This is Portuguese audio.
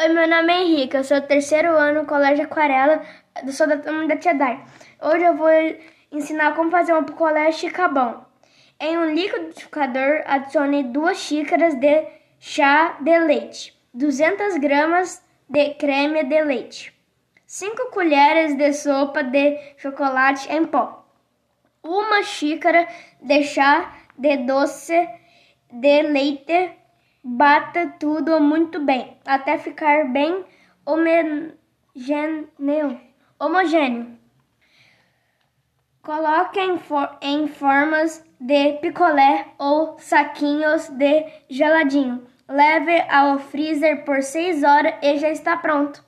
Oi, meu nome é Henrique, eu sou do terceiro ano no Colégio Aquarela, eu sou da turma da Tia Dai. Hoje eu vou ensinar como fazer um picolé chicabão. Em um liquidificador, adicione duas xícaras de chá de leite, 200 gramas de creme de leite, 5 colheres de sopa de chocolate em pó, uma xícara de chá de doce de leite Bata tudo muito bem, até ficar bem homogêneo. homogêneo. Coloque em, for em formas de picolé ou saquinhos de geladinho. Leve ao freezer por 6 horas e já está pronto.